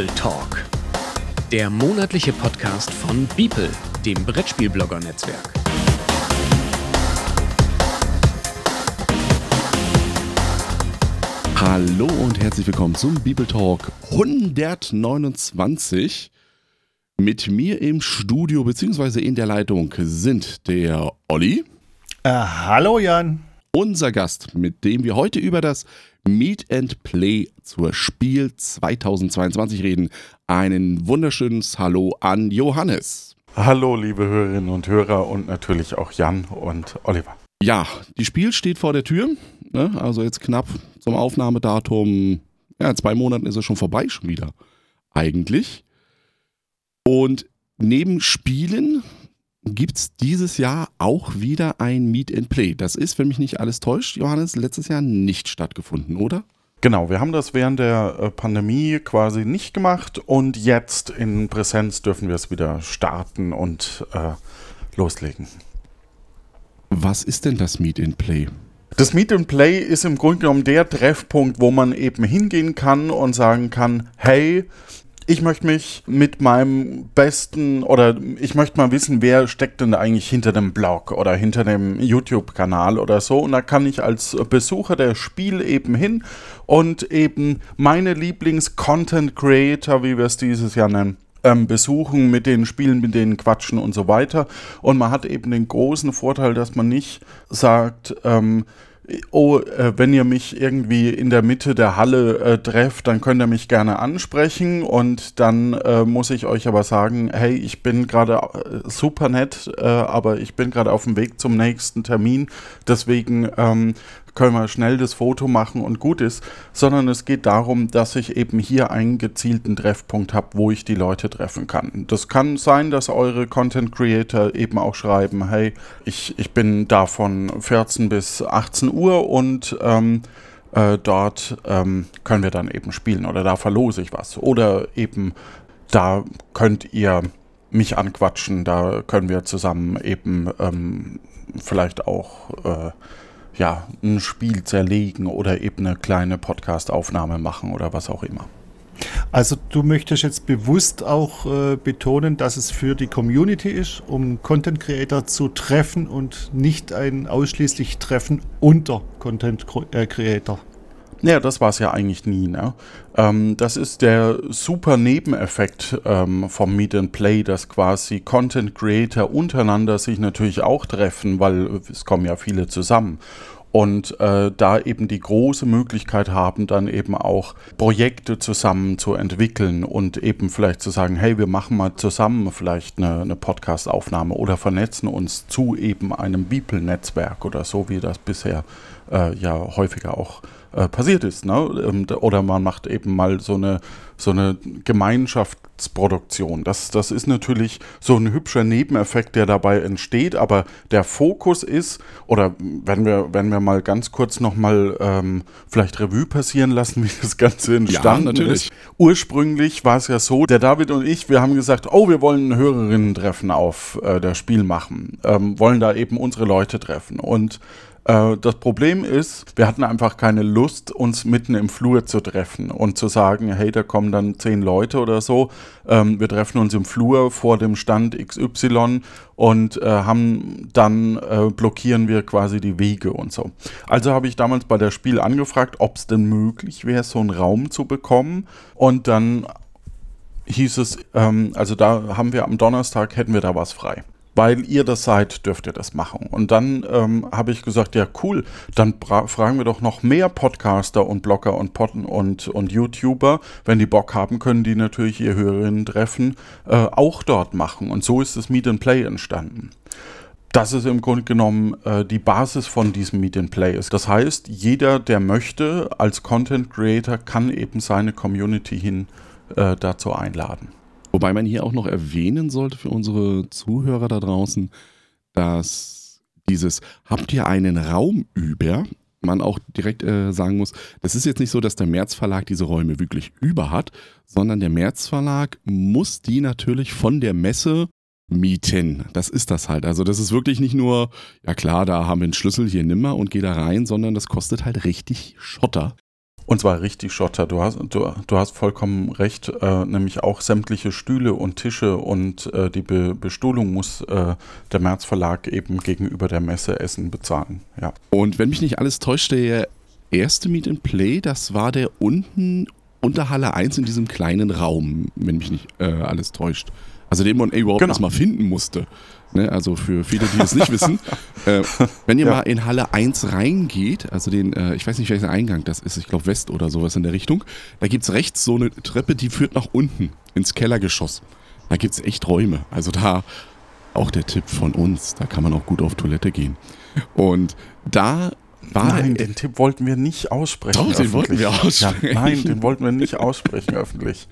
Beeple Talk. Der monatliche Podcast von Beeple, dem Brettspielblogger-Netzwerk. Hallo und herzlich willkommen zum Bibel Talk 129. Mit mir im Studio bzw. in der Leitung sind der Olli. Äh, hallo Jan. Unser Gast, mit dem wir heute über das Meet and Play zur Spiel 2022 reden. Einen wunderschönes Hallo an Johannes. Hallo, liebe Hörerinnen und Hörer und natürlich auch Jan und Oliver. Ja, die Spiel steht vor der Tür. Ne? Also jetzt knapp zum Aufnahmedatum. Ja, in zwei Monaten ist es schon vorbei, schon wieder. Eigentlich. Und neben Spielen gibt es dieses Jahr auch wieder ein Meet and Play. Das ist, wenn mich nicht alles täuscht, Johannes, letztes Jahr nicht stattgefunden, oder? Genau, wir haben das während der äh, Pandemie quasi nicht gemacht und jetzt in Präsenz dürfen wir es wieder starten und äh, loslegen. Was ist denn das Meet and Play? Das Meet and Play ist im Grunde genommen der Treffpunkt, wo man eben hingehen kann und sagen kann, hey, ich möchte mich mit meinem besten oder ich möchte mal wissen, wer steckt denn eigentlich hinter dem Blog oder hinter dem YouTube-Kanal oder so. Und da kann ich als Besucher der Spiel eben hin und eben meine Lieblings-Content-Creator, wie wir es dieses Jahr nennen, ähm, besuchen, mit denen spielen, mit denen quatschen und so weiter. Und man hat eben den großen Vorteil, dass man nicht sagt, ähm, oh, äh, wenn ihr mich irgendwie in der Mitte der Halle äh, trefft, dann könnt ihr mich gerne ansprechen und dann äh, muss ich euch aber sagen, hey, ich bin gerade äh, super nett, äh, aber ich bin gerade auf dem Weg zum nächsten Termin, deswegen ähm, können wir schnell das Foto machen und gut ist, sondern es geht darum, dass ich eben hier einen gezielten Treffpunkt habe, wo ich die Leute treffen kann. Das kann sein, dass eure Content Creator eben auch schreiben, hey, ich, ich bin da von 14 bis 18 Uhr und ähm, äh, dort ähm, können wir dann eben spielen oder da verlose ich was. Oder eben da könnt ihr mich anquatschen, da können wir zusammen eben ähm, vielleicht auch äh, ja, ein Spiel zerlegen oder eben eine kleine Podcast-Aufnahme machen oder was auch immer. Also du möchtest jetzt bewusst auch äh, betonen, dass es für die Community ist, um Content Creator zu treffen und nicht ein ausschließlich Treffen unter Content äh, Creator. Ja, das war es ja eigentlich nie. Ne? Ähm, das ist der super Nebeneffekt ähm, vom Meet and Play, dass quasi Content Creator untereinander sich natürlich auch treffen, weil es kommen ja viele zusammen und äh, da eben die große Möglichkeit haben, dann eben auch Projekte zusammen zu entwickeln und eben vielleicht zu sagen, hey, wir machen mal zusammen vielleicht eine, eine Podcast-Aufnahme oder vernetzen uns zu eben einem Beeple-Netzwerk oder so, wie das bisher äh, ja häufiger auch äh, passiert ist. Ne? Oder man macht eben mal so eine, so eine Gemeinschaftsproduktion. Das, das ist natürlich so ein hübscher Nebeneffekt, der dabei entsteht, aber der Fokus ist, oder wenn wir, wenn wir mal ganz kurz nochmal ähm, vielleicht Revue passieren lassen, wie das Ganze entstanden ja, natürlich. ist. Ursprünglich war es ja so, der David und ich, wir haben gesagt, oh, wir wollen ein Hörerinnen-Treffen auf äh, das Spiel machen, ähm, wollen da eben unsere Leute treffen und das Problem ist, wir hatten einfach keine Lust, uns mitten im Flur zu treffen und zu sagen, hey, da kommen dann zehn Leute oder so. Ähm, wir treffen uns im Flur vor dem Stand XY und äh, haben dann äh, blockieren wir quasi die Wege und so. Also habe ich damals bei der Spiel angefragt, ob es denn möglich wäre, so einen Raum zu bekommen. Und dann hieß es, ähm, also da haben wir am Donnerstag hätten wir da was frei weil ihr das seid, dürft ihr das machen. Und dann ähm, habe ich gesagt, ja cool, dann fragen wir doch noch mehr Podcaster und Blogger und Potten und, und YouTuber. Wenn die Bock haben, können die natürlich ihr Hörerinnen-Treffen äh, auch dort machen. Und so ist das Meet and Play entstanden. Das ist im Grunde genommen äh, die Basis von diesem Meet and Play. Das heißt, jeder, der möchte, als Content Creator, kann eben seine Community hin äh, dazu einladen. Wobei man hier auch noch erwähnen sollte für unsere Zuhörer da draußen, dass dieses Habt ihr einen Raum über? Man auch direkt äh, sagen muss, das ist jetzt nicht so, dass der März Verlag diese Räume wirklich über hat, sondern der März Verlag muss die natürlich von der Messe mieten. Das ist das halt. Also das ist wirklich nicht nur, ja klar, da haben wir einen Schlüssel, hier nimmer und geh da rein, sondern das kostet halt richtig Schotter. Und zwar richtig Schotter. Du hast, du, du hast vollkommen recht. Äh, nämlich auch sämtliche Stühle und Tische und äh, die Be Bestuhlung muss äh, der März Verlag eben gegenüber der Messe Essen bezahlen. Ja. Und wenn mich nicht alles täuscht, der erste Meet and Play, das war der unten unter Halle 1 in diesem kleinen Raum, wenn mich nicht äh, alles täuscht. Also den man überhaupt Genau. erst mal finden musste. Ne? Also für viele, die es nicht wissen, äh, wenn ihr Ja. mal in Halle 1 reingeht, also den, äh, ich weiß nicht, welcher Eingang das ist, ich glaube West oder sowas in der Richtung, da gibt es rechts so eine Treppe, die führt nach unten ins Kellergeschoss. Da gibt es echt Räume. Also da auch der Tipp von uns, da kann man auch gut auf Toilette gehen. Und da Nein, den Tipp wollten wir nicht aussprechen. Doch, den wollten wir aussprechen. Ja, nein, den wollten wir nicht aussprechen öffentlich.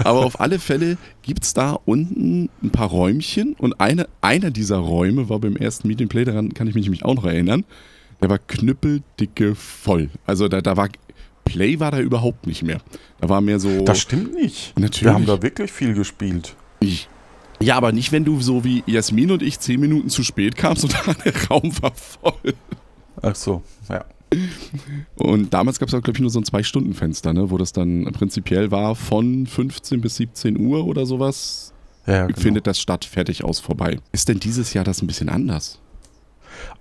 Aber auf alle Fälle gibt es da unten ein paar Räumchen und eine, einer dieser Räume war beim ersten Meet and Play, daran kann ich mich nämlich auch noch erinnern, der war knüppeldicke voll. Also da, da war, Play war da überhaupt nicht mehr. Da war mehr so... Das stimmt nicht. Natürlich. Wir haben da wirklich viel gespielt. Ich, ja, aber nicht, wenn du so wie Jasmin und ich zehn Minuten zu spät kamst und der Raum war voll. Ach so, ja. Und damals gab es auch, glaube ich, nur so ein Zwei-Stunden-Fenster, ne, wo das dann prinzipiell war von 15 bis 17 Uhr oder sowas. ja genau. Findet das statt, fertig aus, vorbei. Ist denn dieses Jahr das ein bisschen anders?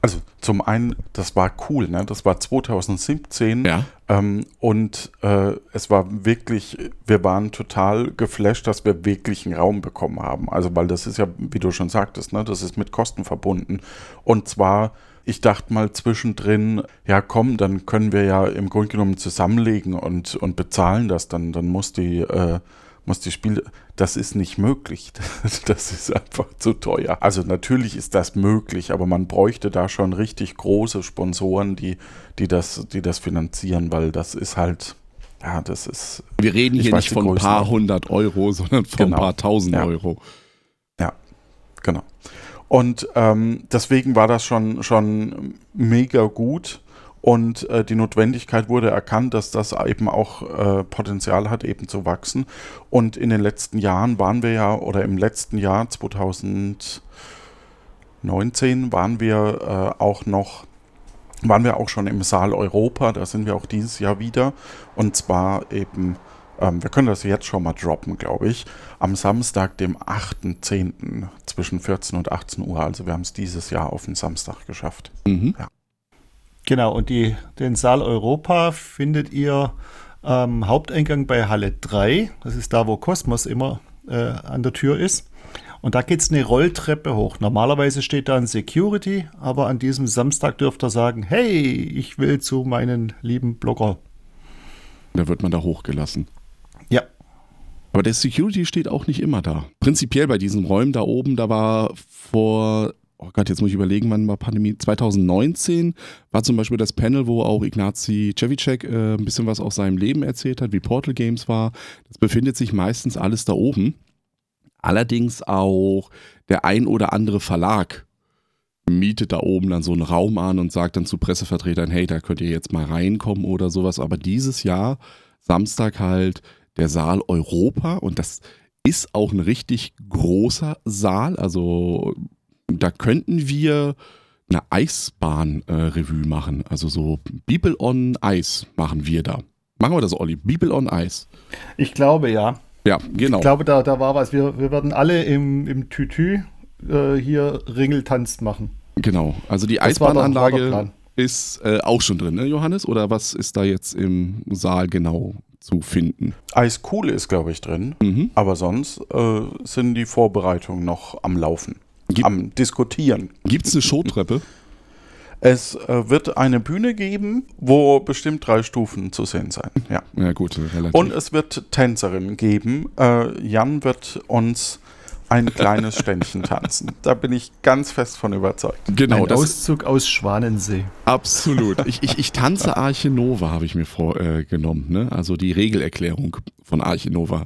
Also zum einen, das war cool, ne? Das war 2017 Ja. ähm, und äh, es war wirklich, wir waren total geflasht, dass wir wirklich einen Raum bekommen haben. Also weil das ist ja, wie du schon sagtest, ne? Das ist mit Kosten verbunden. Und zwar, ich dachte mal zwischendrin, ja komm, dann können wir ja im Grunde genommen zusammenlegen und, und bezahlen das. Dann, dann muss die äh, muss die Spiele, das ist nicht möglich. Das ist einfach zu teuer. Also natürlich ist das möglich, aber man bräuchte da schon richtig große Sponsoren, die, die, das, die das finanzieren, weil das ist halt, ja, das ist, Wir reden hier nicht von ein paar hundert Euro, sondern von Genau. ein paar tausend Ja. Euro. ja, genau. Und ähm, deswegen war das schon, schon mega gut. Und äh, die Notwendigkeit wurde erkannt, dass das eben auch äh, Potenzial hat, eben zu wachsen. Und in den letzten Jahren waren wir ja, oder im letzten Jahr 2019 waren wir äh, auch noch, waren wir auch schon im Saal Europa, da sind wir auch dieses Jahr wieder. Und zwar eben, ähm, wir können das jetzt schon mal droppen, glaube ich, am Samstag, dem 8.10. zwischen 14 und 18 Uhr. Also wir haben es dieses Jahr auf den Samstag geschafft. Mhm. Genau, und die, den Saal Europa findet ihr am Haupteingang bei Halle 3. Das ist da, wo Kosmos immer äh, an der Tür ist. Und da geht es eine Rolltreppe hoch. Normalerweise steht da ein Security, aber an diesem Samstag dürft ihr sagen, hey, ich will zu meinen lieben Blogger. Da wird man da hochgelassen. Ja, Aber der Security steht auch nicht immer da. Prinzipiell bei diesen Räumen da oben, da war vor, oh Gott, jetzt muss ich überlegen, wann war Pandemie? 2019 war zum Beispiel das Panel, wo auch Ignazi Cevicek äh, ein bisschen was aus seinem Leben erzählt hat, wie Portal Games war. Das befindet sich meistens alles da oben. Allerdings auch der ein oder andere Verlag mietet da oben dann so einen Raum an und sagt dann zu Pressevertretern, hey, da könnt ihr jetzt mal reinkommen oder sowas. Aber dieses Jahr, Samstag halt, der Saal Europa und das ist auch ein richtig großer Saal. Also da könnten wir eine Eisbahn-Revue machen. Also so Bibel on Ice machen wir da. Machen wir das, Olli? Bibel on Ice. ich glaube ja. Ja, genau. Ich glaube, da, da war was. Wir, wir werden alle im, im Tütü äh, hier Ringeltanz machen. Genau. Also die Das Eisbahnanlage ist äh, auch schon drin, ne, Johannes? Oder was ist da jetzt im Saal genau zu finden? Eiskohle ist, glaube ich, drin. Mhm. Aber sonst äh, sind die Vorbereitungen noch am Laufen, Gibt- am Diskutieren. Gibt es eine Showtreppe? Es äh, wird eine Bühne geben, wo bestimmt drei Stufen zu sehen sein. Ja. Ja, gut, relativ. Und es wird Tänzerinnen geben. Äh, Jan wird uns ein kleines Ständchen tanzen. Da bin ich ganz fest von überzeugt. genau, Ein das Auszug aus Schwanensee. absolut. Ich, ich, ich tanze Arche Nova, habe ich mir vorgenommen. Äh, ne? Also die Regelerklärung von Arche Nova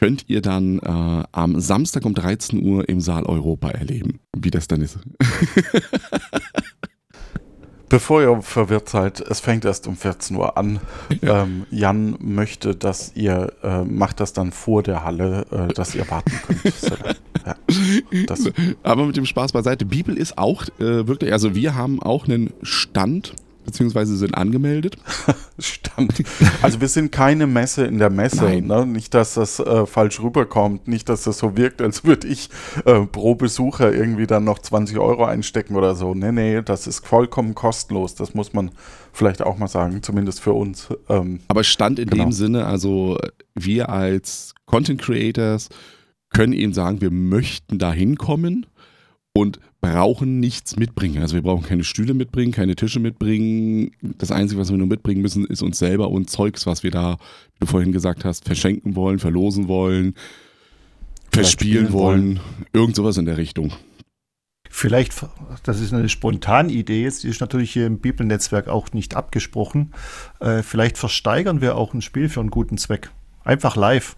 könnt ihr dann äh, am Samstag um 13 Uhr im Saal Europa erleben, wie das dann ist. Bevor ihr verwirrt seid, es fängt erst um 14 Uhr an. Ja. Ähm, Jan möchte, dass ihr, äh, macht das dann vor der Halle, äh, dass ihr warten könnt. Ja, das, Aber mit dem Spaß beiseite. Bibel ist auch äh, wirklich, also wir haben auch einen Stand beziehungsweise sind angemeldet. Stand. Also wir sind keine Messe in der Messe. Ne? Nicht, dass das äh, falsch rüberkommt. Nicht, dass das so wirkt, als würde ich äh, pro Besucher irgendwie dann noch 20 Euro einstecken oder so. Nee, nee, das ist vollkommen kostenlos. Das muss man vielleicht auch mal sagen, zumindest für uns. Ähm, Aber Stand in Genau. dem Sinne, also wir als Content Creators können eben sagen, wir möchten da hinkommen und brauchen nichts mitbringen. Also wir brauchen keine Stühle mitbringen, keine Tische mitbringen. Das Einzige, was wir nur mitbringen müssen, ist uns selber und Zeugs, was wir da, wie du vorhin gesagt hast, verschenken wollen, verlosen wollen, verspielen spielen wollen. Irgend sowas in der Richtung. Vielleicht, das ist eine spontane Idee jetzt, die ist natürlich hier im Bibelnetzwerk auch nicht abgesprochen. Äh, vielleicht versteigern wir auch ein Spiel für einen guten Zweck. Einfach live.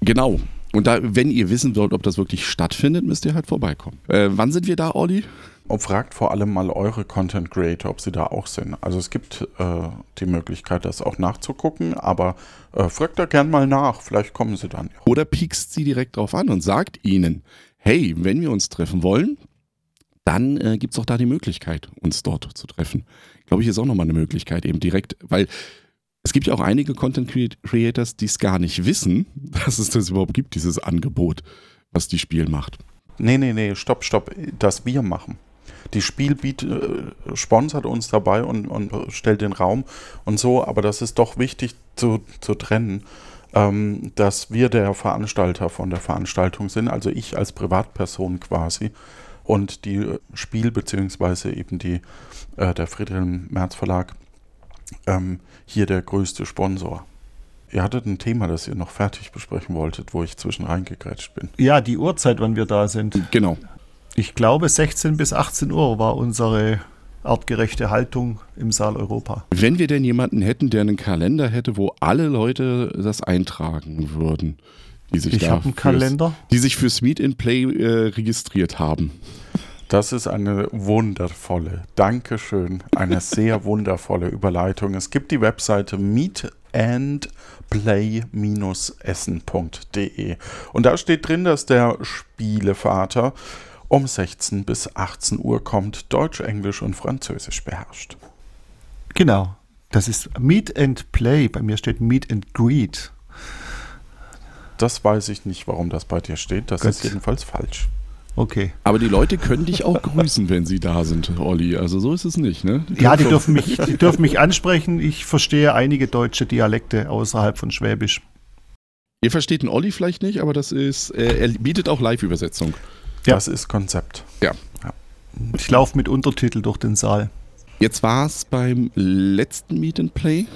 Genau. Und da, wenn ihr wissen wollt, ob das wirklich stattfindet, müsst ihr halt vorbeikommen. Äh, wann sind wir da, Olli? Und fragt vor allem mal eure Content Creator, ob sie da auch sind. Also es gibt äh, die Möglichkeit, das auch nachzugucken, aber äh, fragt da gern mal nach. Vielleicht kommen sie dann. ja. Oder piekst sie direkt drauf an und sagt ihnen, hey, wenn wir uns treffen wollen, dann äh, gibt es auch da die Möglichkeit, uns dort zu treffen. Glaube ich, ist auch nochmal eine Möglichkeit, eben direkt, weil es gibt ja auch einige Content Crea- Creators, die es gar nicht wissen, dass es das überhaupt gibt, dieses Angebot, was die Spiel macht. Nee, nee, nee, stopp, stopp. Das wir machen. Die Spiel äh, sponsert uns dabei und, und stellt den Raum und so, aber das ist doch wichtig zu, zu trennen, ähm, dass wir der Veranstalter von der Veranstaltung sind, also ich als Privatperson quasi und die Spiel beziehungsweise eben die, äh, der Friedrich Merz Verlag ähm, hier der größte Sponsor. Ihr hattet ein Thema, das ihr noch fertig besprechen wolltet, wo ich zwischen reingegrätscht bin. Ja, die Uhrzeit, wann wir da sind. Genau. Ich glaube, 16 bis 18 Uhr war unsere artgerechte Haltung im Saal Europa. Wenn wir denn jemanden hätten, der einen Kalender hätte, wo alle Leute das eintragen würden, die sich Ich da habe einen fürs- Kalender. die sich fürs Meet and Play äh, registriert haben. Das ist eine wundervolle, Dankeschön, eine sehr wundervolle Überleitung. Es gibt die Webseite meetandplay-essen.de und da steht drin, dass der Spielevater um 16 bis 18 Uhr kommt, Deutsch, Englisch und Französisch beherrscht. Genau. Das ist Meet and Play. Bei mir steht Meet and Greet. Das weiß ich nicht, warum das bei dir steht. Das Gut. ist jedenfalls falsch. Okay. Aber die Leute können dich auch grüßen, wenn sie da sind, Olli. Also so ist es nicht, ne? Ja, die dürfen, mich, die dürfen mich ansprechen. Ich verstehe einige deutsche Dialekte außerhalb von Schwäbisch. Ihr versteht den Olli vielleicht nicht, aber das ist, äh, er bietet auch Live-Übersetzung. Ja. Das ist Konzept. Ich laufe mit Untertitel durch den Saal. Jetzt war es beim letzten Meet and Play.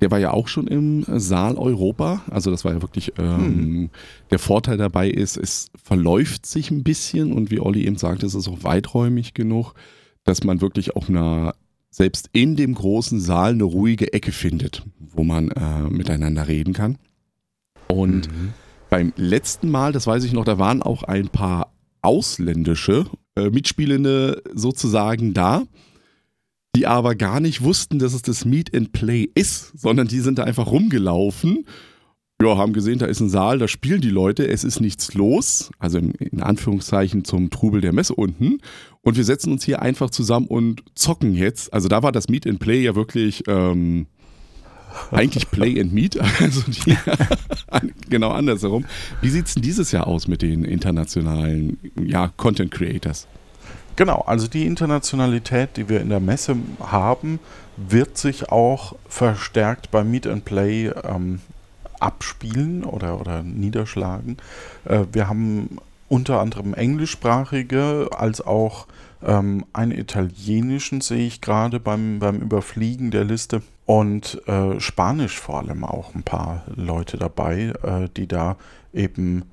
Der war ja auch schon im Saal Europa. Also das war ja wirklich, ähm, der Vorteil dabei ist, es verläuft sich ein bisschen und wie Olli eben sagte, es ist auch weiträumig genug, dass man wirklich auch eine, selbst in dem großen Saal eine ruhige Ecke findet, wo man äh, miteinander reden kann. Und beim letzten Mal, das weiß ich noch, da waren auch ein paar ausländische äh, Mitspielende sozusagen da, die aber gar nicht wussten, dass es das Meet and Play ist, sondern die sind da einfach rumgelaufen. Ja, haben gesehen, da ist ein Saal, da spielen die Leute, es ist nichts los, also in, Anführungszeichen zum Trubel der Messe unten. Und wir setzen uns hier einfach zusammen und zocken jetzt. Also da war das Meet and Play ja wirklich ähm, eigentlich Play and Meet, also die, genau andersherum. Wie sieht es denn dieses Jahr aus mit den internationalen ja, Content Creators? Genau, also die Internationalität, die wir in der Messe haben, wird sich auch verstärkt beim Meet and Play ähm, abspielen oder, oder niederschlagen. Äh, wir haben unter anderem englischsprachige als auch ähm, einen italienischen sehe ich gerade beim, beim Überfliegen der Liste und äh, Spanisch vor allem auch ein paar Leute dabei, äh, die da eben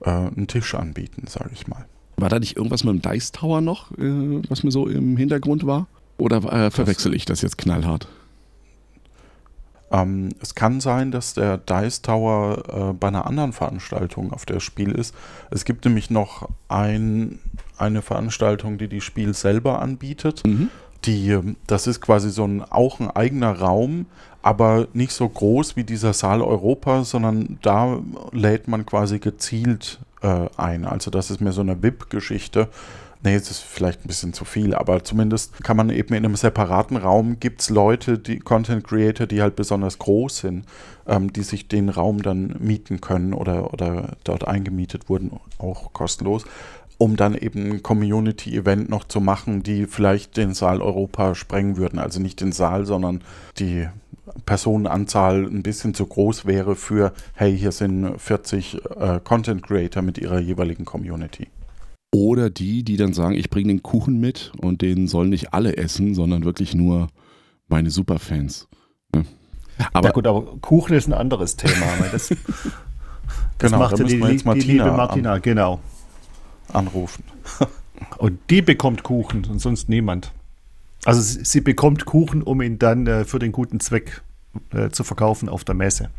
äh, einen Tisch anbieten, sage ich mal. War da nicht irgendwas mit dem Dice Tower noch, äh, was mir so im Hintergrund war? Oder äh, verwechsel ich das jetzt knallhart? Ähm, es kann sein, dass der Dice Tower äh, bei einer anderen Veranstaltung auf der Spiel ist. Es gibt nämlich noch ein, eine Veranstaltung, die die Spiel selber anbietet. Mhm. Die, ähm, das ist quasi so ein auch ein eigener Raum, aber nicht so groß wie dieser Saal Europa, sondern da lädt man quasi gezielt äh, ein. Also das ist mehr so eine VIP-Geschichte. Nee, es ist vielleicht ein bisschen zu viel, aber zumindest kann man eben in einem separaten Raum gibt es Leute, die Content Creator, die halt besonders groß sind, ähm, die sich den Raum dann mieten können oder, oder dort eingemietet wurden, auch kostenlos, um dann eben ein Community-Event noch zu machen, die vielleicht den Saal Europa sprengen würden. Also nicht den Saal, sondern die Personenanzahl ein bisschen zu groß wäre für, hey, hier sind 40 äh, Content Creator mit ihrer jeweiligen Community. Oder die, die dann sagen, ich bringe den Kuchen mit und den sollen nicht alle essen, sondern wirklich nur meine Superfans. Ne? Aber ja gut, aber Kuchen ist ein anderes Thema. Das, das genau, macht ja die, die, die liebe Martina, an, genau. Anrufen. und die bekommt Kuchen und sonst niemand. Also sie, sie bekommt Kuchen, um ihn dann äh, für den guten Zweck äh, zu verkaufen auf der Messe.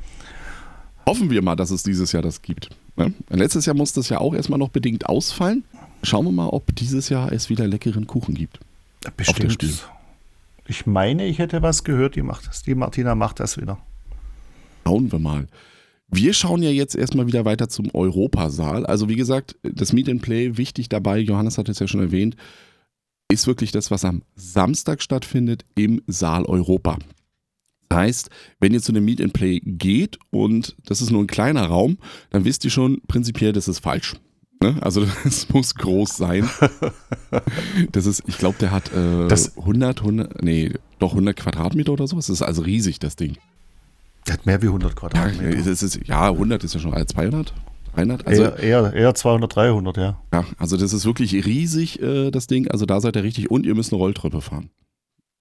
Hoffen wir mal, dass es dieses Jahr das gibt. Ne? Letztes Jahr musste es ja auch erstmal noch bedingt ausfallen. Schauen wir mal, ob dieses Jahr es wieder leckeren Kuchen gibt. Bestimmt. Ich meine, ich hätte was gehört, die macht das. Die Martina macht das wieder. Schauen wir mal. Wir schauen ja jetzt erstmal wieder weiter zum Europasaal. Also wie gesagt, das Meet and Play, wichtig dabei, Johannes hat es ja schon erwähnt, ist wirklich das, was am Samstag stattfindet im Saal Europa. Heißt, wenn ihr zu einem Meet and Play geht und das ist nur ein kleiner Raum, dann wisst ihr schon prinzipiell, das ist falsch. Ne? Also das muss groß sein. Das ist, ich glaube, der hat äh, das 100, 100, nee, doch 100 Quadratmeter oder so. Das ist also riesig, das Ding. Der hat mehr wie 100 Quadratmeter. Ja, ist, ja 100 ist ja schon 200. 300? Also, eher, eher, eher 200, 300, ja. Ja, also das ist wirklich riesig, äh, das Ding. Also da seid ihr richtig und ihr müsst eine Rolltreppe fahren.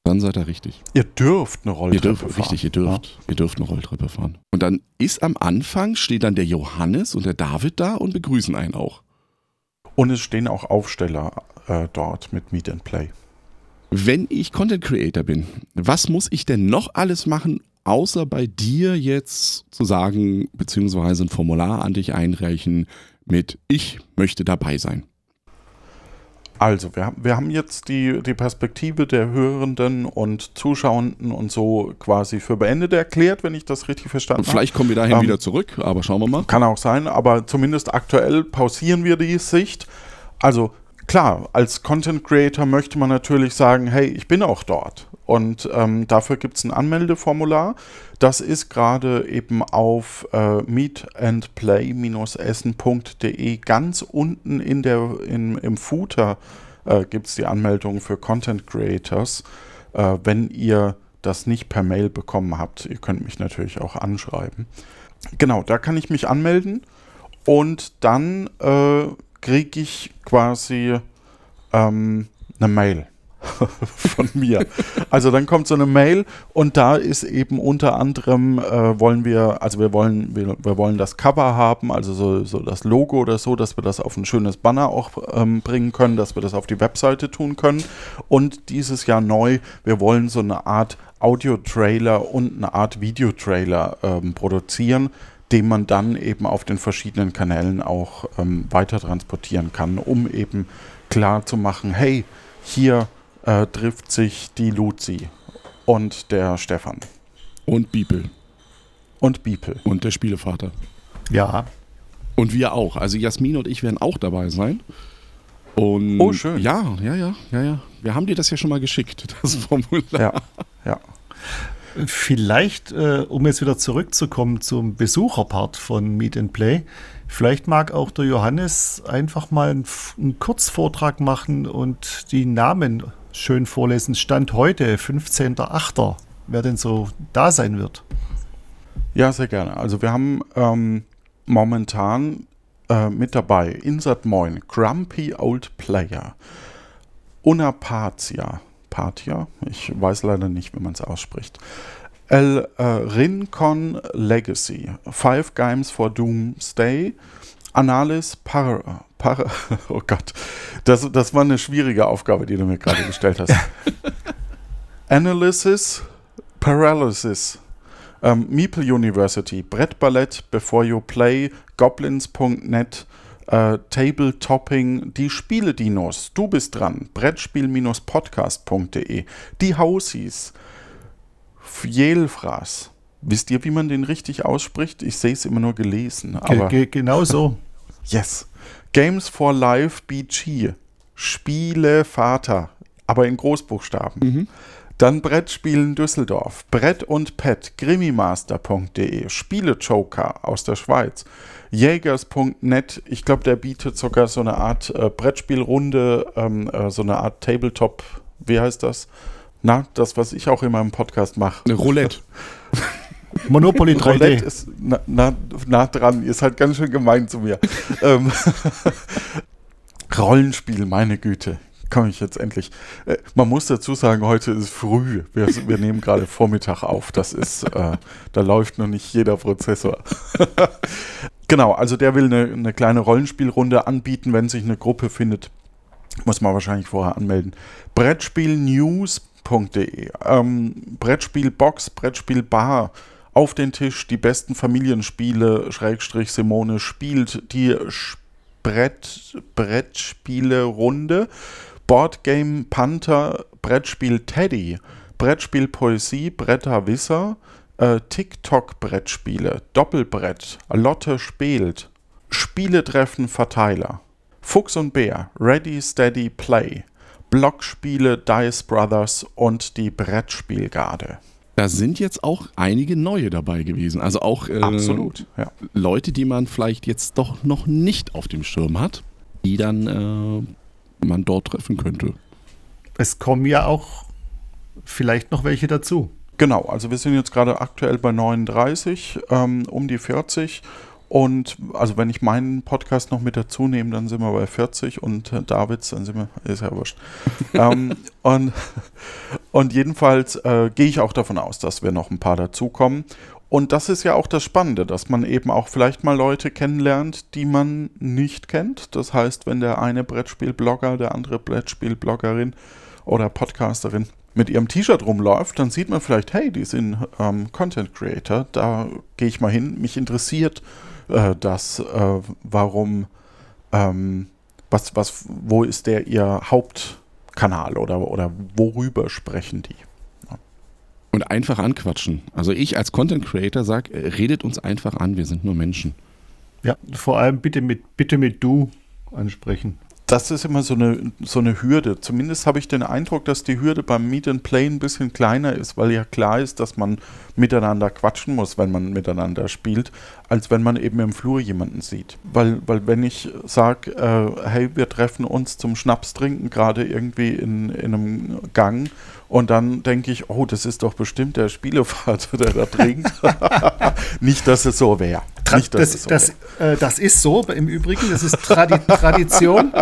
Dann seid ihr richtig. Ihr dürft eine Rolltreppe ihr dürft, fahren. Richtig, ihr dürft. Ja. Ihr dürft eine Rolltreppe fahren. Und dann ist am Anfang, steht dann der Johannes und der David da und begrüßen einen auch. Und es stehen auch Aufsteller äh, dort mit Meet and Play. Wenn ich Content Creator bin, was muss ich denn noch alles machen, außer bei dir jetzt zu sagen, beziehungsweise ein Formular an dich einreichen mit Ich möchte dabei sein? Also, wir, wir haben jetzt die, die Perspektive der Hörenden und Zuschauenden und so quasi für beendet erklärt, wenn ich das richtig verstanden habe. Vielleicht kommen wir dahin ähm, wieder zurück, aber schauen wir mal. Kann auch sein, aber zumindest aktuell pausieren wir die Sicht. Also, klar, als Content Creator möchte man natürlich sagen, hey, ich bin auch dort. Und ähm, dafür gibt es ein Anmeldeformular. Das ist gerade eben auf äh, meetandplay-essen.de ganz unten in der, in, im Footer äh, gibt es die Anmeldung für Content Creators. Äh, wenn ihr das nicht per Mail bekommen habt, ihr könnt mich natürlich auch anschreiben. Genau, da kann ich mich anmelden und dann äh, kriege ich quasi ähm, eine Mail von mir. Also dann kommt so eine Mail und da ist eben unter anderem äh, wollen wir, also wir wollen, wir, wir, wollen das Cover haben, also so, so das Logo oder so, dass wir das auf ein schönes Banner auch ähm, bringen können, dass wir das auf die Webseite tun können. Und dieses Jahr neu, wir wollen so eine Art Audio-Trailer und eine Art Videotrailer ähm, produzieren, den man dann eben auf den verschiedenen Kanälen auch ähm, weiter transportieren kann, um eben klar zu machen, hey, hier äh, trifft sich die Luzi und der Stefan. Und Bipel. Und Bipel. Und der Spielevater. Ja. Und wir auch. Also Jasmin und ich werden auch dabei sein. Und oh, schön. Ja, ja, ja, ja, ja. Wir haben dir das ja schon mal geschickt, das Formular. Ja, ja. Vielleicht, äh, um jetzt wieder zurückzukommen zum Besucherpart von Meet and Play, vielleicht mag auch der Johannes einfach mal einen, einen Kurzvortrag machen und die Namen schön vorlesen. Stand heute, 15.08., wer denn so da sein wird. Ja, sehr gerne. Also wir haben ähm, momentan äh, mit dabei Insert Moin, Grumpy Old Player, Unapatia, Patia, ich weiß leider nicht, wie man es ausspricht. El äh, Rincon Legacy, Five Games for Doomsday, Analysis Par, Par oh Gott, das, das war eine schwierige Aufgabe, die du mir gerade gestellt hast. Analysis Paralysis, ähm, Meeple University, Brettballett Before You Play, Goblins.net, äh, Table Topping, die Spiele-Dinos, du bist dran, Brettspiel-podcast.de, die Hausies, Fjelfras. Wisst ihr, wie man den richtig ausspricht? Ich sehe es immer nur gelesen. Aber Ge genau so. yes. Games for Life BG. Brettspielevater, aber in Großbuchstaben. Mhm. Dann Brettspielen Düsseldorf, Brett und Pet, Grimmimaster.de, Spielejoker aus der Schweiz, Jägers.net, ich glaube, der bietet sogar so eine Art äh, Brettspielrunde, ähm, äh, so eine Art Tabletop, wie heißt das? Na, das, was ich auch in meinem Podcast mache. Eine Roulette. Monopoly 3D. Roulette ist nah, nah, nah dran, ihr seid ganz schön gemein zu mir. ähm, Rollenspiel, meine Güte. Komme ich jetzt endlich. Äh, man muss dazu sagen, heute ist früh. Wir, wir nehmen gerade Vormittag auf. Das ist, äh, da läuft noch nicht jeder Prozessor. genau, also der will eine, eine kleine Rollenspielrunde anbieten, wenn sich eine Gruppe findet. Muss man wahrscheinlich vorher anmelden. Brettspielnews.de ähm, Brettspielbox, Brettspielbar auf den Tisch, die besten Familienspiele, Schrägstrich Simone spielt die Brett, Brettspiele-Runde. Boardgame Panther, Brettspiel Teddy, Brettspiel Poesie, Bretter Wisser, äh, TikTok-Brettspiele, Doppelbrett, Lotte spielt, Spieletreffen Verteiler, Fuchs und Bär, Ready Steady Play, Blockspiele Dice Brothers und die Brettspielgarde. Da sind jetzt auch einige neue dabei gewesen. Also auch äh, Absolut, ja. Leute, die man vielleicht jetzt doch noch nicht auf dem Schirm hat, die dann äh, man dort treffen könnte. Es kommen ja auch vielleicht noch welche dazu. Genau, also wir sind jetzt gerade aktuell bei 39, ähm, um die 40. Und also wenn ich meinen Podcast noch mit dazu nehme, dann sind wir bei 40 und äh, Davids, dann sind wir, ist ja wurscht. ähm, und, und jedenfalls äh, gehe ich auch davon aus, dass wir noch ein paar dazukommen. Und das ist ja auch das Spannende, dass man eben auch vielleicht mal Leute kennenlernt, die man nicht kennt. Das heißt, wenn der eine Brettspielblogger, der andere Brettspielbloggerin oder Podcasterin mit ihrem T-Shirt rumläuft, dann sieht man vielleicht, hey, die sind ähm, Content Creator, da gehe ich mal hin. Mich interessiert äh, das, äh, warum, ähm, was, was, wo ist der ihr Hauptkanal oder, oder worüber sprechen die? Und einfach anquatschen. Also ich als Content Creator sage, redet uns einfach an, wir sind nur Menschen. Ja, vor allem bitte mit, bitte mit du ansprechen. Das ist immer so eine, so eine Hürde. Zumindest habe ich den Eindruck, dass die Hürde beim Meet and Play ein bisschen kleiner ist, weil ja klar ist, dass man miteinander quatschen muss, wenn man miteinander spielt, als wenn man eben im Flur jemanden sieht. Weil, weil wenn ich sage, äh, hey, wir treffen uns zum Schnaps trinken, gerade irgendwie in, in einem Gang, und dann denke ich, oh, das ist doch bestimmt der Spielevater, der da trinkt. Nicht, dass es so wäre. Nicht, dass das, es so das, äh, das ist so im Übrigen, das ist Tradi Tradition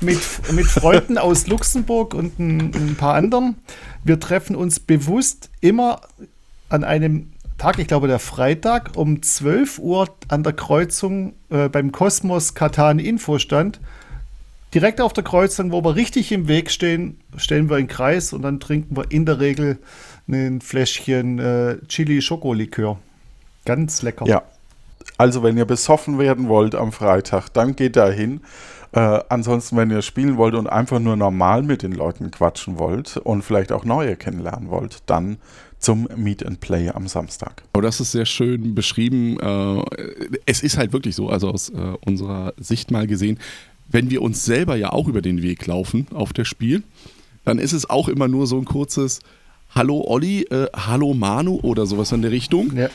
mit, mit Freunden aus Luxemburg und ein, ein paar anderen. Wir treffen uns bewusst immer an einem Tag, ich glaube der Freitag, um 12 Uhr an der Kreuzung äh, beim Kosmos Katan Infostand. Direkt auf der Kreuzung, wo wir richtig im Weg stehen, stellen wir einen Kreis und dann trinken wir in der Regel ein Fläschchen äh, Chili-Schokolikör. Ganz lecker. Ja. Also, wenn ihr besoffen werden wollt am Freitag, dann geht da hin. Äh, ansonsten, wenn ihr spielen wollt und einfach nur normal mit den Leuten quatschen wollt und vielleicht auch neue kennenlernen wollt, dann zum Meet and Play am Samstag. Oh, das ist sehr schön beschrieben. Äh, es ist halt wirklich so, also aus äh, unserer Sicht mal gesehen, wenn wir uns selber ja auch über den Weg laufen auf das Spiel, dann ist es auch immer nur so ein kurzes Hallo Olli, äh, Hallo Manu oder sowas in der Richtung. Ja.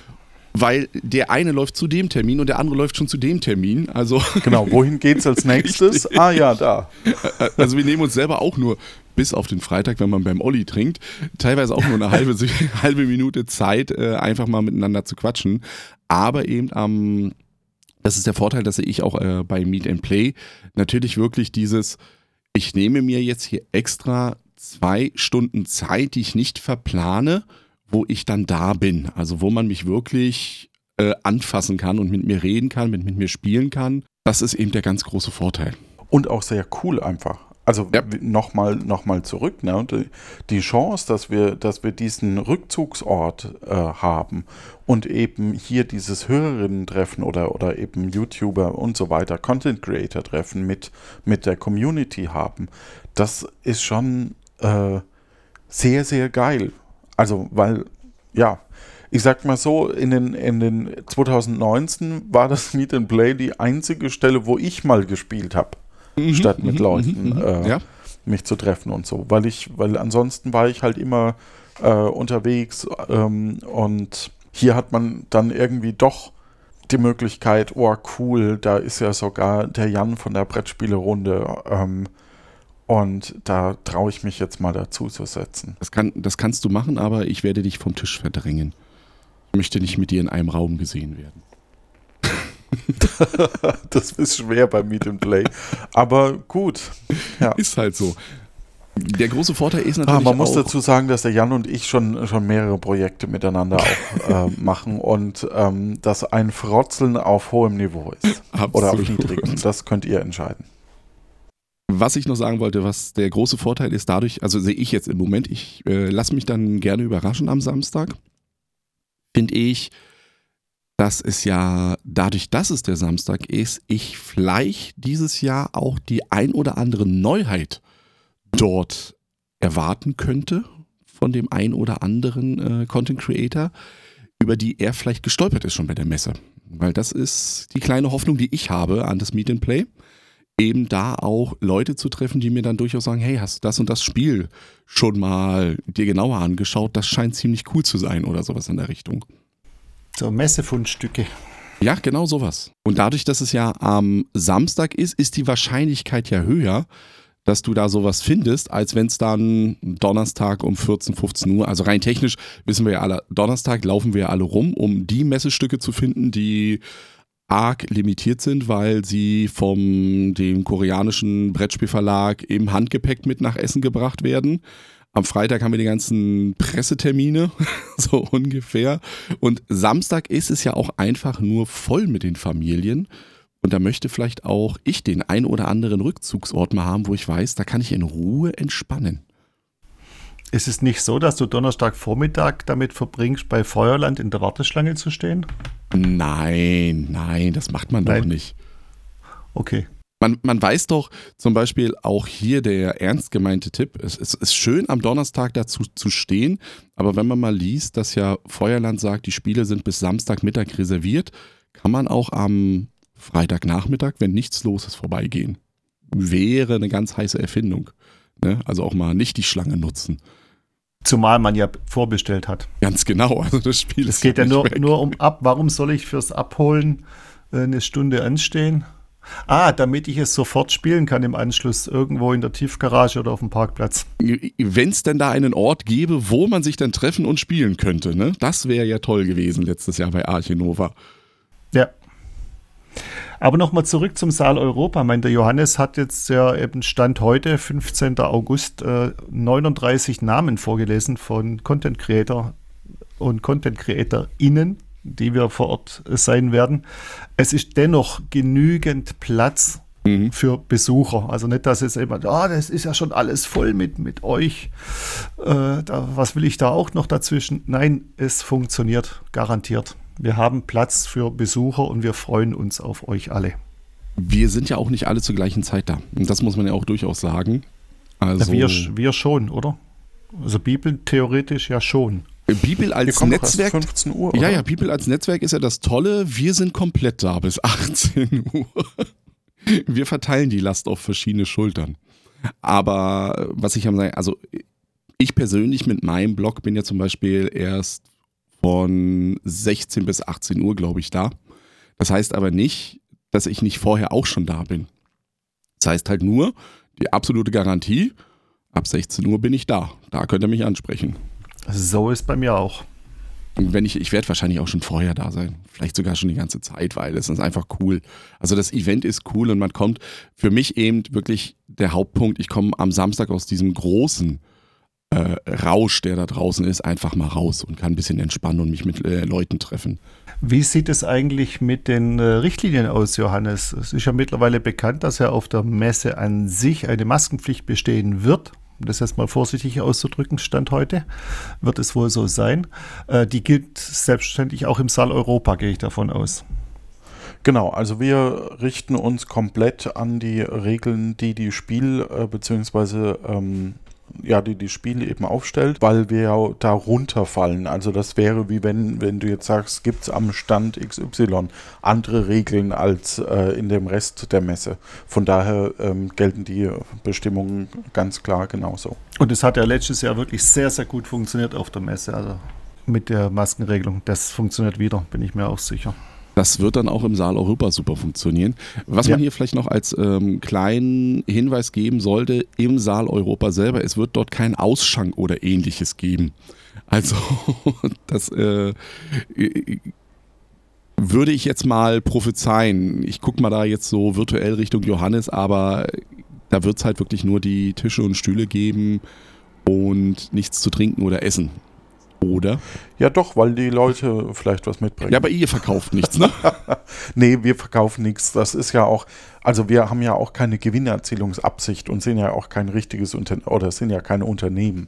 Weil der eine läuft zu dem Termin und der andere läuft schon zu dem Termin. Also, Genau, wohin geht's als nächstes? ah ja, da. also wir nehmen uns selber auch nur bis auf den Freitag, wenn man beim Olli trinkt, teilweise auch nur eine halbe, halbe Minute Zeit, äh, einfach mal miteinander zu quatschen. Aber eben am, das ist der Vorteil, dass ich auch äh, bei Meet and Play natürlich wirklich dieses, ich nehme mir jetzt hier extra zwei Stunden Zeit, die ich nicht verplane, wo ich dann da bin. Also wo man mich wirklich äh, anfassen kann und mit mir reden kann, mit, mit mir spielen kann. Das ist eben der ganz große Vorteil. Und auch sehr cool einfach. Also Ja. nochmal noch mal zurück, ne? Die- Chance, dass wir, dass wir diesen Rückzugsort äh, haben und eben hier dieses Hörerinnen-Treffen oder, oder eben YouTuber und so weiter, Content Creator-Treffen mit, mit der Community haben, das ist schon äh, sehr, sehr geil. Also, weil, ja, ich sag mal so, in den, in den 2019 war das Meet and Play die einzige Stelle, wo ich mal gespielt habe. Mhm, statt mit mhm, Leuten mhm, mhm. äh, Ja. mich zu treffen und so. Weil ich, weil ansonsten war ich halt immer äh, unterwegs ähm, und hier hat man dann irgendwie doch die Möglichkeit, oh cool, da ist ja sogar der Jan von der Brettspielerunde ähm, und da traue ich mich jetzt mal dazu zu setzen. Das, kann, das kannst du machen, aber ich werde dich vom Tisch verdrängen. Ich möchte nicht mit dir in einem Raum gesehen werden. das ist schwer bei Meet and Play. Aber gut. Ja. Ist halt so. Der große Vorteil ist Ah, natürlich man muss dazu sagen, dass der Jan und ich schon, schon mehrere Projekte miteinander auch äh, machen und ähm, dass ein Frotzeln auf hohem Niveau ist. Oder auf Absolut. niedrigem. Das könnt ihr entscheiden. Was ich noch sagen wollte, was der große Vorteil ist dadurch, also sehe ich jetzt im Moment, ich äh, lasse mich dann gerne überraschen am Samstag, finde ich, dass es ja dadurch, dass es der Samstag ist, ich vielleicht dieses Jahr auch die ein oder andere Neuheit dort erwarten könnte von dem ein oder anderen äh, Content Creator, über die er vielleicht gestolpert ist schon bei der Messe. Weil das ist die kleine Hoffnung, die ich habe an das Meet and Play eben da auch Leute zu treffen, die mir dann durchaus sagen, hey, hast du das und das Spiel schon mal dir genauer angeschaut? Das scheint ziemlich cool zu sein oder sowas in der Richtung. So Messefundstücke. Ja, genau sowas. Und dadurch, dass es ja am Samstag ist, ist die Wahrscheinlichkeit ja höher, dass du da sowas findest, als wenn es dann Donnerstag um 14, 15 Uhr, also rein technisch wissen wir ja alle, Donnerstag laufen wir ja alle rum, um die Messestücke zu finden, die arg limitiert sind, weil sie vom dem koreanischen Brettspielverlag im Handgepäck mit nach Essen gebracht werden. Am Freitag haben wir die ganzen Pressetermine, so ungefähr. Und Samstag ist es ja auch einfach nur voll mit den Familien. Und da möchte vielleicht auch ich den ein oder anderen Rückzugsort mal haben, wo ich weiß, da kann ich in Ruhe entspannen. Ist es nicht so, dass du Donnerstagvormittag damit verbringst, bei Feuerland in der Warteschlange zu stehen? Nein, nein, das macht man doch Nein. nicht. Okay. Man, man weiß doch zum Beispiel auch hier der ernst gemeinte Tipp, es, es ist schön am Donnerstag dazu zu stehen, aber wenn man mal liest, dass ja Feuerland sagt, die Spiele sind bis Samstagmittag reserviert, kann man auch am Freitagnachmittag, wenn nichts los ist, vorbeigehen. Wäre eine ganz heiße Erfindung. Ne? Also auch mal nicht die Schlange nutzen. Zumal man ja vorbestellt hat. Ganz genau, also das Spiel Es ist geht ja nicht nur, weg. nur um ab. Warum soll ich fürs Abholen äh, eine Stunde anstehen? Ah, damit ich es sofort spielen kann im Anschluss, irgendwo in der Tiefgarage oder auf dem Parkplatz. Wenn es denn da einen Ort gäbe, wo man sich dann treffen und spielen könnte, ne? Das wäre ja toll gewesen letztes Jahr bei Archinova. Ja. Aber nochmal zurück zum Saal Europa. Ich meine, der Johannes hat jetzt ja eben Stand heute, 15. August, äh, 39 Namen vorgelesen von Content Creator und Content CreatorInnen, die wir vor Ort sein werden. Es ist dennoch genügend Platz Mhm. für Besucher. Also nicht, dass es immer, ah, das ist ja schon alles voll mit, mit euch. Äh, da, was will ich da auch noch dazwischen? Nein, es funktioniert garantiert. Wir haben Platz für Besucher und wir freuen uns auf euch alle. Wir sind ja auch nicht alle zur gleichen Zeit da. Und das muss man ja auch durchaus sagen. Also wir, wir schon, oder? Also Bibel theoretisch ja schon. Bibel als Netzwerk. 15 Uhr. Ja, oder? ja, Bibel als Netzwerk ist ja das Tolle. Wir sind komplett da bis 18 Uhr. Wir verteilen die Last auf verschiedene Schultern. Aber äh, was ich am sagen, also ich persönlich mit meinem Blog bin ja zum Beispiel erst von 16 bis 18 Uhr, glaube ich, da. Das heißt aber nicht, dass ich nicht vorher auch schon da bin. Das heißt halt nur, die absolute Garantie, ab 16 Uhr bin ich da. Da könnt ihr mich ansprechen. So ist bei mir auch. Wenn ich, ich werde wahrscheinlich auch schon vorher da sein. Vielleicht sogar schon die ganze Zeit, weil es ist einfach cool. Also das Event ist cool und man kommt für mich eben wirklich der Hauptpunkt, ich komme am Samstag aus diesem großen äh, Rausch, der da draußen ist, einfach mal raus und kann ein bisschen entspannen und mich mit äh, Leuten treffen. Wie sieht es eigentlich mit den äh, Richtlinien aus, Johannes? Es ist ja mittlerweile bekannt, dass ja auf der Messe an sich eine Maskenpflicht bestehen wird. Um das jetzt mal vorsichtig auszudrücken, Stand heute, wird es wohl so sein. Äh, die gilt selbstverständlich auch im Saal Europa, gehe ich davon aus. Genau, also wir richten uns komplett an die Regeln, die die Spiel- äh, bzw. Ähm, ja, die die Spiele eben aufstellt, weil wir ja da runterfallen. Also das wäre wie wenn, wenn du jetzt sagst, gibt es am Stand XY andere Regeln als äh, in dem Rest der Messe. Von daher ähm, gelten die Bestimmungen ganz klar genauso. Und es hat ja letztes Jahr wirklich sehr, sehr gut funktioniert auf der Messe. Also mit der Maskenregelung. Das funktioniert wieder, bin ich mir auch sicher. Das wird dann auch im Saal Europa super funktionieren. Was Ja. man hier vielleicht noch als ähm, kleinen Hinweis geben sollte, im Saal Europa selber, es wird dort kein Ausschank oder ähnliches geben. Also das äh, würde ich jetzt mal prophezeien. Ich gucke mal da jetzt so virtuell Richtung Johannes, aber da wird es halt wirklich nur die Tische und Stühle geben und nichts zu trinken oder essen. Oder? Ja, doch, weil die Leute vielleicht was mitbringen. Ja, aber ihr verkauft nichts, ne? Nee, wir verkaufen nichts. Das ist ja auch, also wir haben ja auch keine Gewinnerzielungsabsicht und sind ja auch kein richtiges Unternehmen, oder sind ja keine Unternehmen.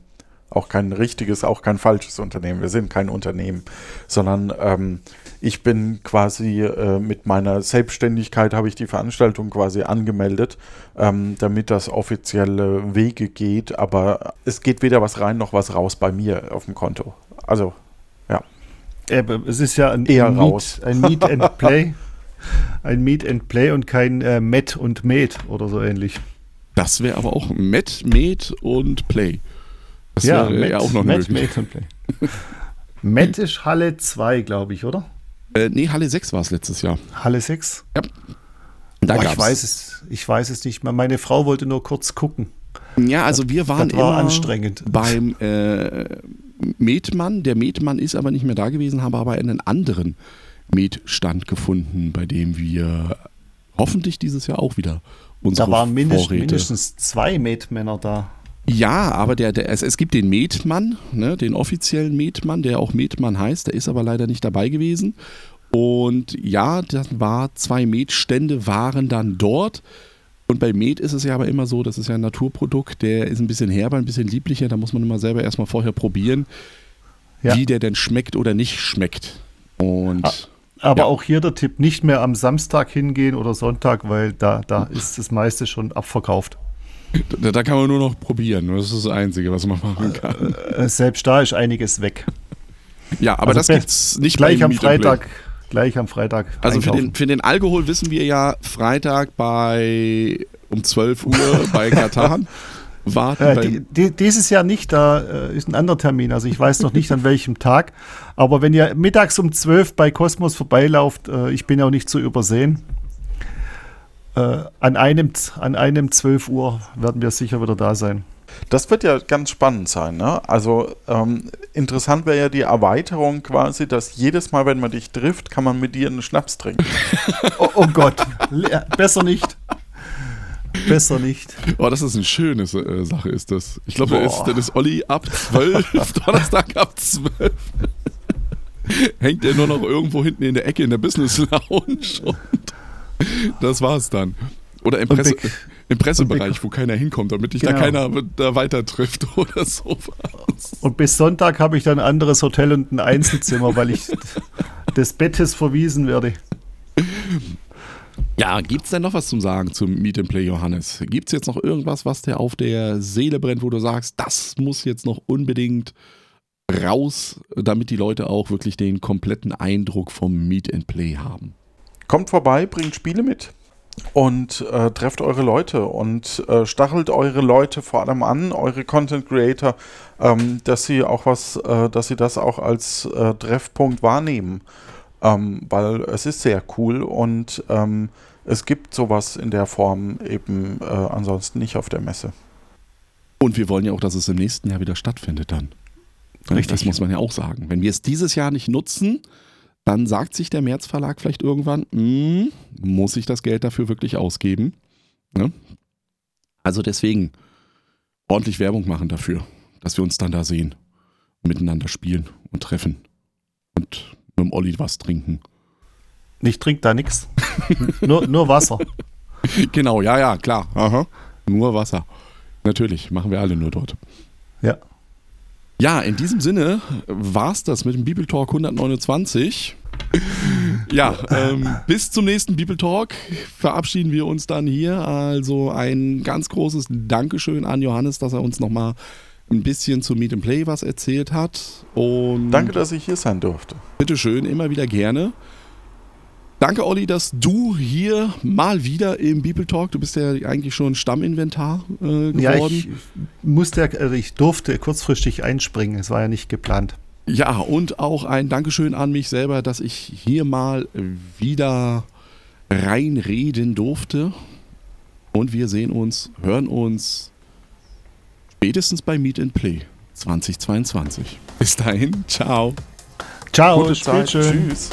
Auch kein richtiges, auch kein falsches Unternehmen. Wir sind kein Unternehmen, sondern ähm, ich bin quasi äh, mit meiner Selbstständigkeit habe ich die Veranstaltung quasi angemeldet, ähm, damit das offizielle Wege geht. Aber es geht weder was rein noch was raus bei mir auf dem Konto. Also Eben, es ist ja ein, Eher ein, raus. Meet, ein Meet and Play. Ein Meet and Play und kein äh, Met und Med oder so ähnlich. Das wäre aber auch Met, Med und Play. Das wäre ja auch noch Met, möglich. Met. Met ist Halle 2, glaube ich, oder? Äh, nee, Halle 6 war es letztes Jahr. Halle 6? Da Boah, gab's. ich, weiß es, ich weiß es nicht mehr. Meine Frau wollte nur kurz gucken. Ja, also wir waren das war immer anstrengend. beim äh, Metmann. Der Metmann ist aber nicht mehr da gewesen, haben aber einen anderen Metstand gefunden, bei dem wir hoffentlich dieses Jahr auch wieder unsere Da waren mindest, Vorräte. mindestens zwei Med-Männer da. Ja, aber der, der, es, es gibt den Metmann, ne, den offiziellen Metmann, der auch Metmann heißt, der ist aber leider nicht dabei gewesen. Und ja, das war, zwei Metstände waren dann dort. Und bei Met ist es ja aber immer so, das ist ja ein Naturprodukt, der ist ein bisschen herber, ein bisschen lieblicher, da muss man immer selber erstmal vorher probieren, Ja. wie der denn schmeckt oder nicht schmeckt. Und Ah. Aber Ja. auch hier der Tipp, nicht mehr am Samstag hingehen oder Sonntag, weil da, da ist das meiste schon abverkauft. Da, da kann man nur noch probieren. Das ist das Einzige, was man machen kann. Äh, selbst da ist einiges weg. Ja, aber Also das gibt's nicht Gleich am. Freitag, gleich am Freitag. Also für den, für den Alkohol wissen wir ja Freitag bei um 12 Uhr bei Katan warten. Äh, die, die, dieses Jahr nicht, da äh, ist ein anderer Termin. Also ich weiß noch nicht an welchem Tag. Aber wenn ihr mittags um 12 bei Cosmos vorbeilauft, äh, ich bin ja auch nicht zu übersehen. Äh, an, einem, an einem 12 Uhr werden wir sicher wieder da sein. Das wird ja ganz spannend sein. Ne? Also ähm, interessant wäre ja die Erweiterung quasi, dass jedes Mal, wenn man dich trifft, kann man mit dir einen Schnaps trinken. Oh, oh Gott, Le- besser nicht. Besser nicht. oh, das ist eine schöne äh, Sache, ist das. Ich glaube, da dann ist Olli ab 12, Donnerstag ab 12. Hängt er nur noch irgendwo hinten in der Ecke in der Business Lounge und das war's dann. Oder im, Presse, im Pressebereich, wo keiner hinkommt, damit dich da Genau. keiner da weiter trifft oder sowas. Und bis Sonntag habe ich dann ein anderes Hotel und ein Einzelzimmer, weil ich des Bettes verwiesen werde. Ja, gibt's denn noch was zum Sagen zum Meet and Play Johannes? Gibt's jetzt noch irgendwas, was dir auf der Seele brennt, wo du sagst, das muss jetzt noch unbedingt raus, damit die Leute auch wirklich den kompletten Eindruck vom Meet and Play haben? Kommt vorbei, bringt Spiele mit und äh, trefft eure Leute und äh, stachelt eure Leute vor allem an, eure Content Creator, ähm, dass sie auch was, äh, dass sie das auch als äh, Treffpunkt wahrnehmen, ähm, weil es ist sehr cool und ähm, es gibt sowas in der Form eben äh, ansonsten nicht auf der Messe. Und wir wollen ja auch, dass es im nächsten Jahr wieder stattfindet dann. Richtig. Das muss man ja auch sagen. Wenn wir es dieses Jahr nicht nutzen, dann sagt sich der März Verlag vielleicht irgendwann, "Mm, muss ich das Geld dafür wirklich ausgeben? Ne? Also deswegen ordentlich Werbung machen dafür, dass wir uns dann da sehen, miteinander spielen und treffen und mit dem Olli was trinken. Ich trinke da nichts. Nur, nur Wasser. Genau, ja, ja, klar. Aha. Nur Wasser. Natürlich, machen wir alle nur dort. Ja. Ja, in diesem Sinne war's das mit dem Bibeltalk 129. Ja, ähm, bis zum nächsten People Talk verabschieden wir uns dann hier. Also ein ganz großes Dankeschön an Johannes, dass er uns nochmal ein bisschen zu Meet and Play was erzählt hat. Und Danke, dass ich hier sein durfte. bitteschön, immer wieder gerne. Danke, Olli, dass du hier mal wieder im People Talk, du bist ja eigentlich schon Stamminventar äh, geworden. Ja, ich musste, also ich durfte kurzfristig einspringen. Es war ja nicht geplant. Ja, und auch ein Dankeschön an mich selber, dass ich hier mal wieder reinreden durfte. Und wir sehen uns, hören uns spätestens bei Meet and Play 2022. Bis dahin, ciao. Ciao, Gute Zeit. Tschüss.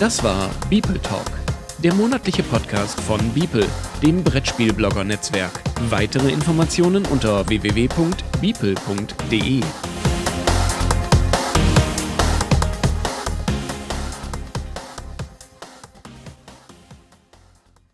Das war Beeple Talk, der monatliche Podcast von Beeple, dem Brettspielblogger-Netzwerk. Weitere Informationen unter www.beeple.de.